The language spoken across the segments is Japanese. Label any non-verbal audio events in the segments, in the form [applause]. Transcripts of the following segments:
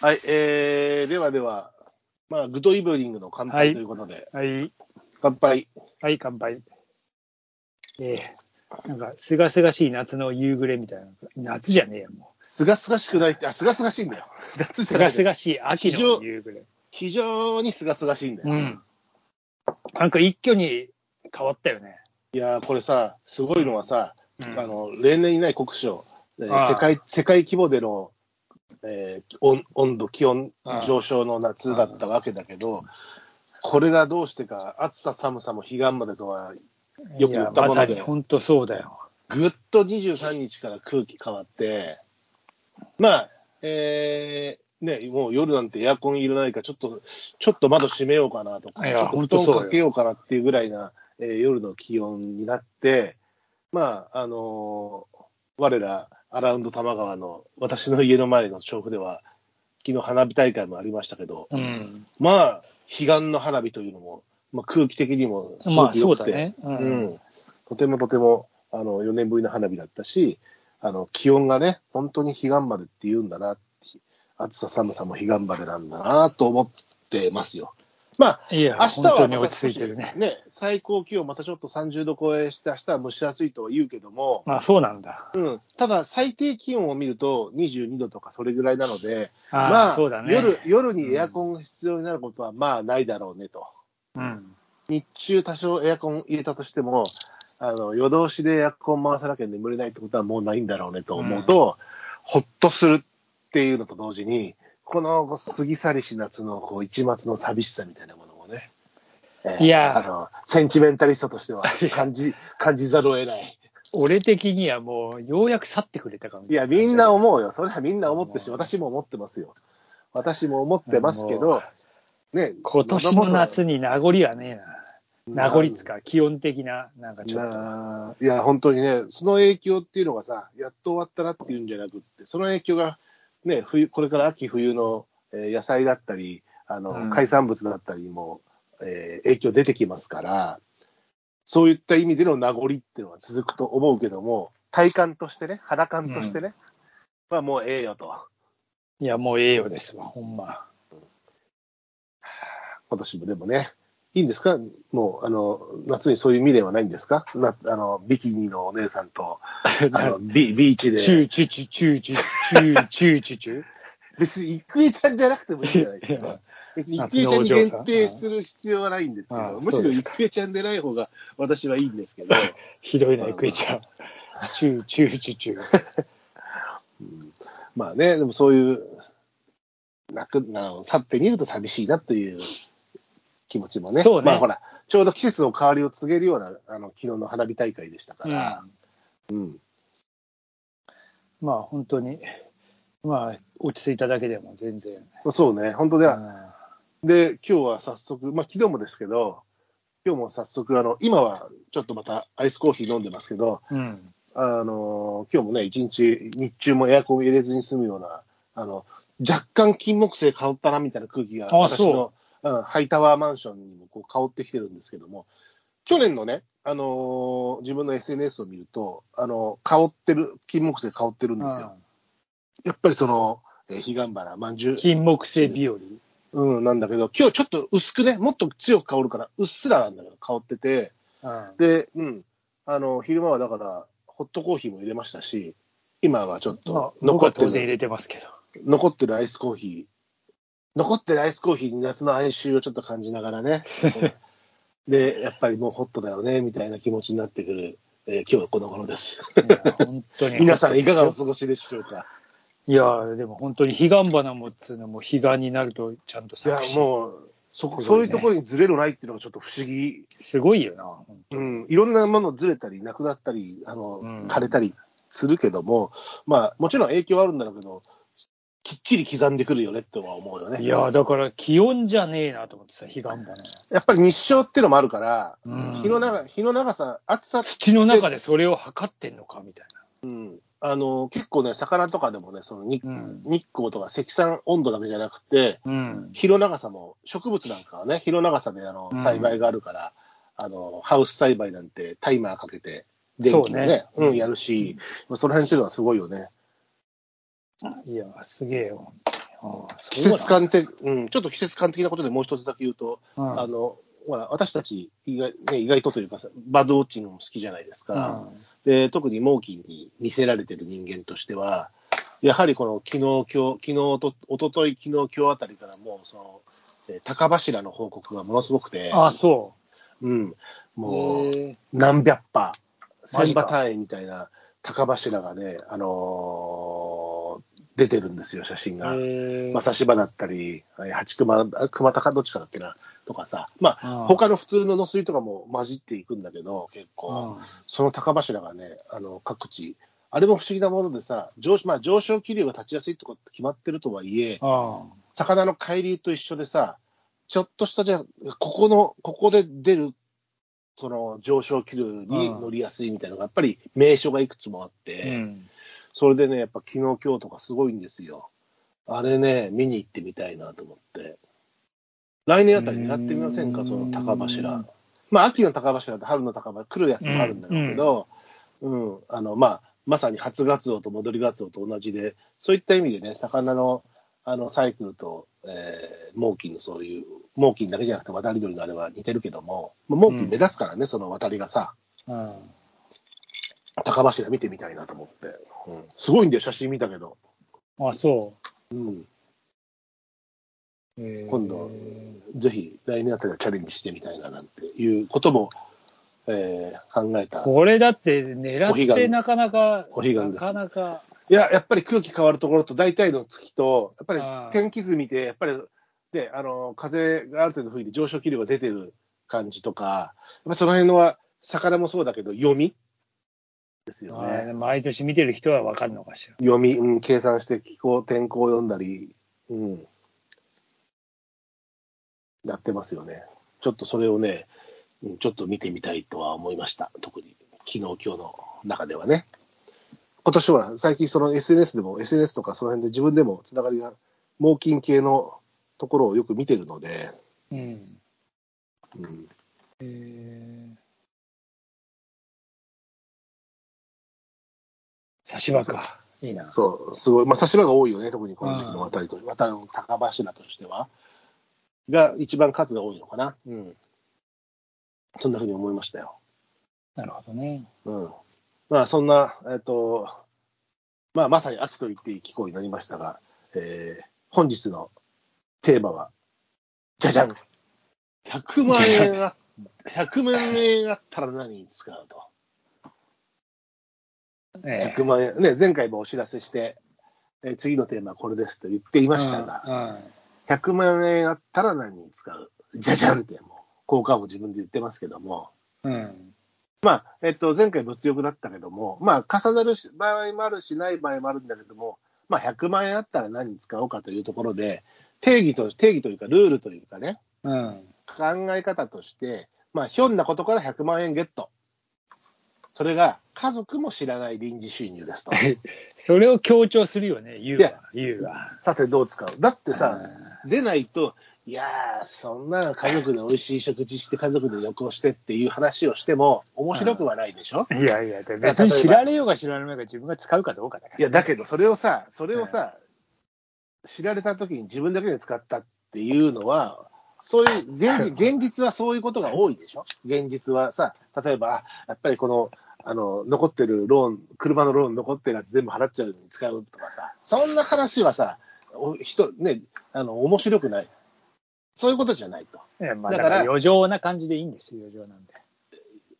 はい、えー、ではでは、まあ、グッドイブニングの乾杯ということで、はい。乾杯。はい、乾杯。えー、なんか、すがすがしい夏の夕暮れみたいな。夏じゃねえよ、もすがすがしくないって、あ、すがすがしいんだよ。夏う。じゃないすがすがしい秋の夕暮れ。非常にすがすがしいんだよ。うん。なんか一挙に変わったよね。いやー、これさ、すごいのはさ、うんあの、例年にない国書、えーああ世界、世界規模での、えー温温度、気温上昇の夏だったわけだけど、これがどうしてか、暑さ寒さも彼岸までとは、よく言ったものでま本当そうだよ。ぐっと23日から空気変わって、まあ、えーね、もう夜なんてエアコンいらないから、ちょっと、ちょっと窓閉めようかなとか、ちょっと布団かけようかなっていうぐらいな、えー夜の気温になって、まあ、あのー我ら、アラウンド多摩川の私の家の前の調布では、昨日花火大会もありましたけど、うん。まあ、彼岸の花火というのも、まあ、空気的にもすごまあく良くて、ね。う。うんん、とてもとてもあの4年ぶりの花火だったし、あの気温がね、本当に彼岸までって言うんだなって、暑さ寒さも彼岸までなんだなと思ってますよ。まあ、いや、明日本当にはまた落ち着いてるね。ね、最高気温またちょっと30度超えして、明日は蒸し暑いとは言うけども、まあそうなんだ。うん、ただ最低気温を見ると22度とかそれぐらいなので、あまあ、あ、そうだね。夜夜にエアコンが必要になることはまあないだろうねと。うん。日中多少エアコン入れたとしても、あの夜通しでエアコン回さなきゃ眠れないってことはもうないんだろうねと思うと、ほっとするっていうのと同時に、この過ぎ去りし夏のこう一末の寂しさみたいなものもね、えーいやあのセンチメンタリストとしては [laughs] 感じ感じざるを得ない。俺的にはもう、ようやく去ってくれたかもいや、みんなう。思うよ。それはみんな思ってるし、うん私も思ってますよ。私も思ってますけど、ね、今年の夏に名残はねえな。名残っつかか、気温的な、なんかちょっと。いや、本当にね、その影響っていうのがさ、やっと終わったなっていうんじゃなくって、その影響が、ね、冬これから秋冬の、えー野菜だったり、あの、うん海産物だったりも、えー影響出てきますから、そういった意味での名残っていうのは続くと思うけども、体感としてね、肌感としてね、まあもうええよと。いや、もうええよですわ、ほんま。今年もでもね、いいんですか？もう、あの、夏にそういう未練はないんですか？なあの、ビキニのお姉さんと、[laughs] あのビビーチで。チューチュチュチューチュチューチューチュチュ別に郁恵ちゃんじゃなくてもいいじゃないですか？別に郁恵ちゃんに限定する必要はないんですけあど、むしろ郁恵ちゃんでない方が私はいいんですけど、ひどいな、エクイちゃん。チューチューチュチュ。うんまあね、でもそういう、なくあの去ってみると寂しいなという気持ちもね、そうね。まあほら、ちょうど季節の変わりを告げるようなあの昨日の花火大会でしたから、うん。まあ、本当に、まあ、落ち着いただけでも全然。そうね、本当では、うで、今日は早速、まあ昨日もですけど、今日も早速、あの今はちょっとまたアイスコーヒー飲んでますけど、んうん。あの今日もね、一日、日中もエアコン入れずに済むような、あの若干金木犀香ったなみたいな空気が、あ私の、うん、ハイタワーマンションにもこう香ってきてるんですけども、去年のね、あのー自分の SNS を見ると、あの香ってる、金木犀香ってるんですよ。やっぱりその、えー、彼岸花、まんじゅう、金木犀日和。うん、なんだけど、今日ちょっと薄くね、もっと強く香るから、うっすらなんだけど、香ってて、うんで、うん、あの、昼間はだから、ホットコーヒーも入れましたし、今はちょっまあと、僕残って当然入れてますけど。残ってるアイスコーヒー、残ってるアイスコーヒーに夏の哀愁をちょっと感じながらね、[laughs] で、やっぱりもうホットだよね、みたいな気持ちになってくる、えー今日はこの頃です。いや本当に。[laughs] 皆さんいかがお過ごしでしょうか？いや、でも本当に彼岸花もつうのも彼岸になるとちゃんといや咲く、しもう、そこ、そういうところにずれるないっていうのがちょっと不思議すごいよな。うん、いろんなものずれたり、なくなったり、あの、うん枯れたりするけども、まあ、もちろん影響はあるんだろうけど、きっちり刻んでくるよねっては思うよね。いや、だから気温じゃねえなと思ってさ、彼岸花。やっぱり日照ってのもあるから、うん日の長日の長さ、暑さ、土の中でそれを測ってんのかみたいうん、あの結構ね、魚とかでもね、その日,、うん日光とか積算温度だけじゃなくて、な。うん。日の長さも、植物なんかはね、日の長さであのうん栽培があるから、あの、ハウス栽培なんてタイマーかけて、電気でね、そうねうん、やるし、その辺っていうのはすごいよね。いや、すげえよ。季節感的、うん、ちょっと季節感的なことでもう一つだけ言うと、うん。あの、ほら、私たち意外、ね、意外とというかさ、バードウォッチングも好きじゃないですか。で、特にモーキンに見せられてる人間としては、やはりこの昨日、今日、昨日と、一昨日昨日、今日あたりからもう、その、えー高柱の報告がものすごくて、あ、そう。ん、う。もう、何百羽、千羽単位みたいな高柱がね、あのー出てるんですよ、写真が。まさしばだったり、えー八熊、あ熊高どっちかだっけな、とかさ、まあ、うん他の普通の野水とかも混じっていくんだけど、結構、うんその高柱がね、あの各地、あれも不思議なものでさ、上,、まあ、上昇気流が立ちやすいとこって決まってるとはいえ、あ魚の海流と一緒でさ、ちょっとしたじゃあここの、ここで出る、その上昇気流に乗りやすいみたいなのが、やっぱり名所がいくつもあって、うん。それでね、やっぱ昨日、今日とかすごいんですよ。あれね、見に行ってみたいなと思って。来年あたり狙ってみませんか、その高柱。まあ、秋の高柱と春の高柱、来るやつもあるんだろうけど、うん、あの、まあ、まさに初ガツオと戻りガツオと同じで、そういった意味でね、魚のあのサイクルと、えー、猛禽のそういう、猛禽だけじゃなくて渡り鳥のあれは似てるけども、まあ猛禽目立つからね、その渡りがさ、うん。高柱見てみたいなと思って。うん、すごいんだよ、写真見たけど。あ、そうん、う。へー今度ぜひ来年あたりはチャレンジしてみたいななんていうことも、えー考えた。これだって狙ってなかなか、お彼岸ですなかなか、いや、やっぱり空気変わるところと大体の月と、やっぱり天気図見て、やっぱり、で、あの、風がある程度吹いて上昇気流が出てる感じとか、やっぱりその辺のは、魚もそうだけど、読みですよあね。毎年見てる人は分かるのかしら。読み、うん、計算して気候、天候を読んだり、うん。やってますよね。ちょっとそれをね、うんちょっと見てみたいとは思いました。特に、昨日、今日の中ではね。今年ほら、最近その SNS でも、SNS とかその辺で自分でもつながりが、猛禽系のところをよく見てるので、うん。うん、へー差し歯か。いいな。そう、すごい、まあ、差し歯が多いよね、特にこの時期の渡りと、渡りの高柱としては。が、一番数が多いのかな。うん。そんなふうに思いましたよ。なるほどね。うん。まあ、そんな、えっ、と、まあ、まさに秋と言っていい気候になりましたが、えー本日のテーマは、じゃじゃん !100 万円あ、100万円あったら何に使うと。え100万円。ね、前回もお知らせして、えー次のテーマはこれですと言っていましたが、が。100万円あったら何に使う？じゃじゃんって、もう、効果も自分で言ってますけども、うん。うん。まあ、えっと、前回物欲だったけども、まあ、重なるし場合もあるし、ない場合もあるんだけども、まあ、100万円あったら何に使おうかというところで、定義と、定義というか、ルールというかね、うん。考え方として、まあ、ひょんなことから100万円ゲット。それが、家族も知らない臨時収入ですと。[laughs] それを強調するよね、言うは。言うは。さて、どう使うだってさ、う出ないと、いやー、そんな家族で美味しい食事して、家族で旅行してっていう話をしても、面白くはないでしょ、んいやいや、別に知られようが知られまいが自分が使うかどうかだから。いや、だけど、それをさ、それをさ、知られた時に自分だけで使ったっていうのは、そういう現実、[laughs] 現実はそういうことが多いでしょ？現実はさ、例えば、あやっぱりこの、あの、残ってるローン、車のローン残ってるやつ全部払っちゃうのに使うとかさ、そんな話はさ、お人、ね、あの、面白くない。そういうことじゃないと。まあ、だからら余剰な感じでいいんですよ、余剰なんで。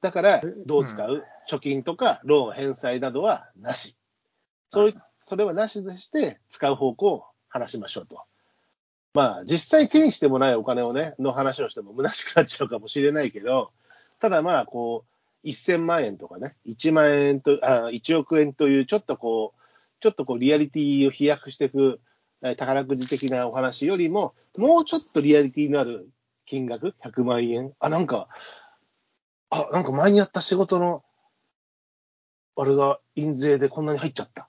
だから、どう使う、貯金とかローン返済などはなし。そういそれはなしでして、使う方向を話しましょうと。まあ、実際手にしてもないお金をね、の話をしても虚しくなっちゃうかもしれないけど、ただまあ、こう、1000万円とかね、1万円と、あ1億円という、ちょっとこう、ちょっとこう、リアリティを飛躍していく、えー宝くじ的なお話よりも、もうちょっとリアリティのある金額、100万円。あ、なんか、あ、なんか前にやった仕事の、あれが印税でこんなに入っちゃった。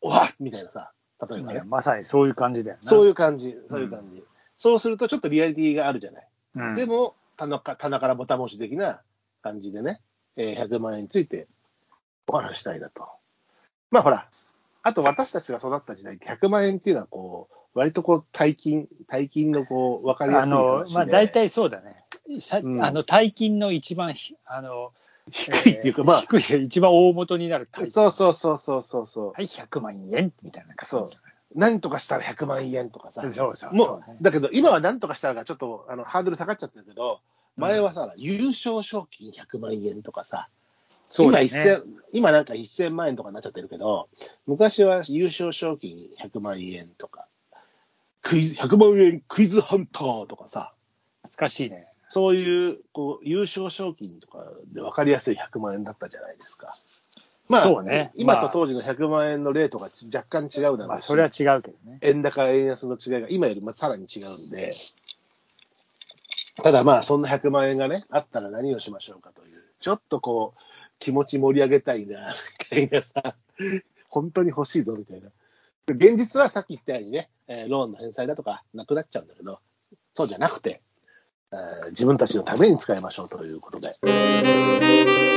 おわっみたいなさ、例えばね。まさにそういう感じだよな。そういいう感じ、そういう感じ。そうするとちょっとリアリティがあるじゃない。うん。でも、棚か棚からぼたもち的な感じでね、えー100万円についてお話ししたいなと。まあほら、あと私たちが育った時代って100万円っていうのはこう、割とこう、大金、大金のこう、わかりやすいあの話、で。まあ、大体そうだね。さうんあの、大金の一番ひ、あの、低いっていうか、ま低い、一番大元になるあ、大金。そうそうそうそうそうそう。はい、100万円みたいな感じ。そう何とかしたら100万円とかさ。そうそうそうもう、だけど今は何とかしたらがちょっとあのハードル下がっちゃってるけど、前はさ、優勝賞金100万円とかさ、今そうだね。1000今なんか1000万円とかになっちゃってるけど、昔は優勝賞金100万円とか、クイズ100万円クイズハンターとかさ、懐かしいね。そういうこう優勝賞金とかで分かりやすい100万円だったじゃないですか。まあ、そうね今と当時の100万円のレートがち若干違うだろうし、まあ、それは違うけどね。円高、円安の違いが今よりまあさらに違うんで、ただまあ、そんな100万円がね、あったら何をしましょうかという、ちょっとこう、気持ち盛り上げたいな、[laughs] みたいなさ、本当に欲しいぞみたいな。現実はさっき言ったようにね、ローンの返済だとかなくなっちゃうんだけど、そうじゃなくて、自分たちのために使いましょうということで。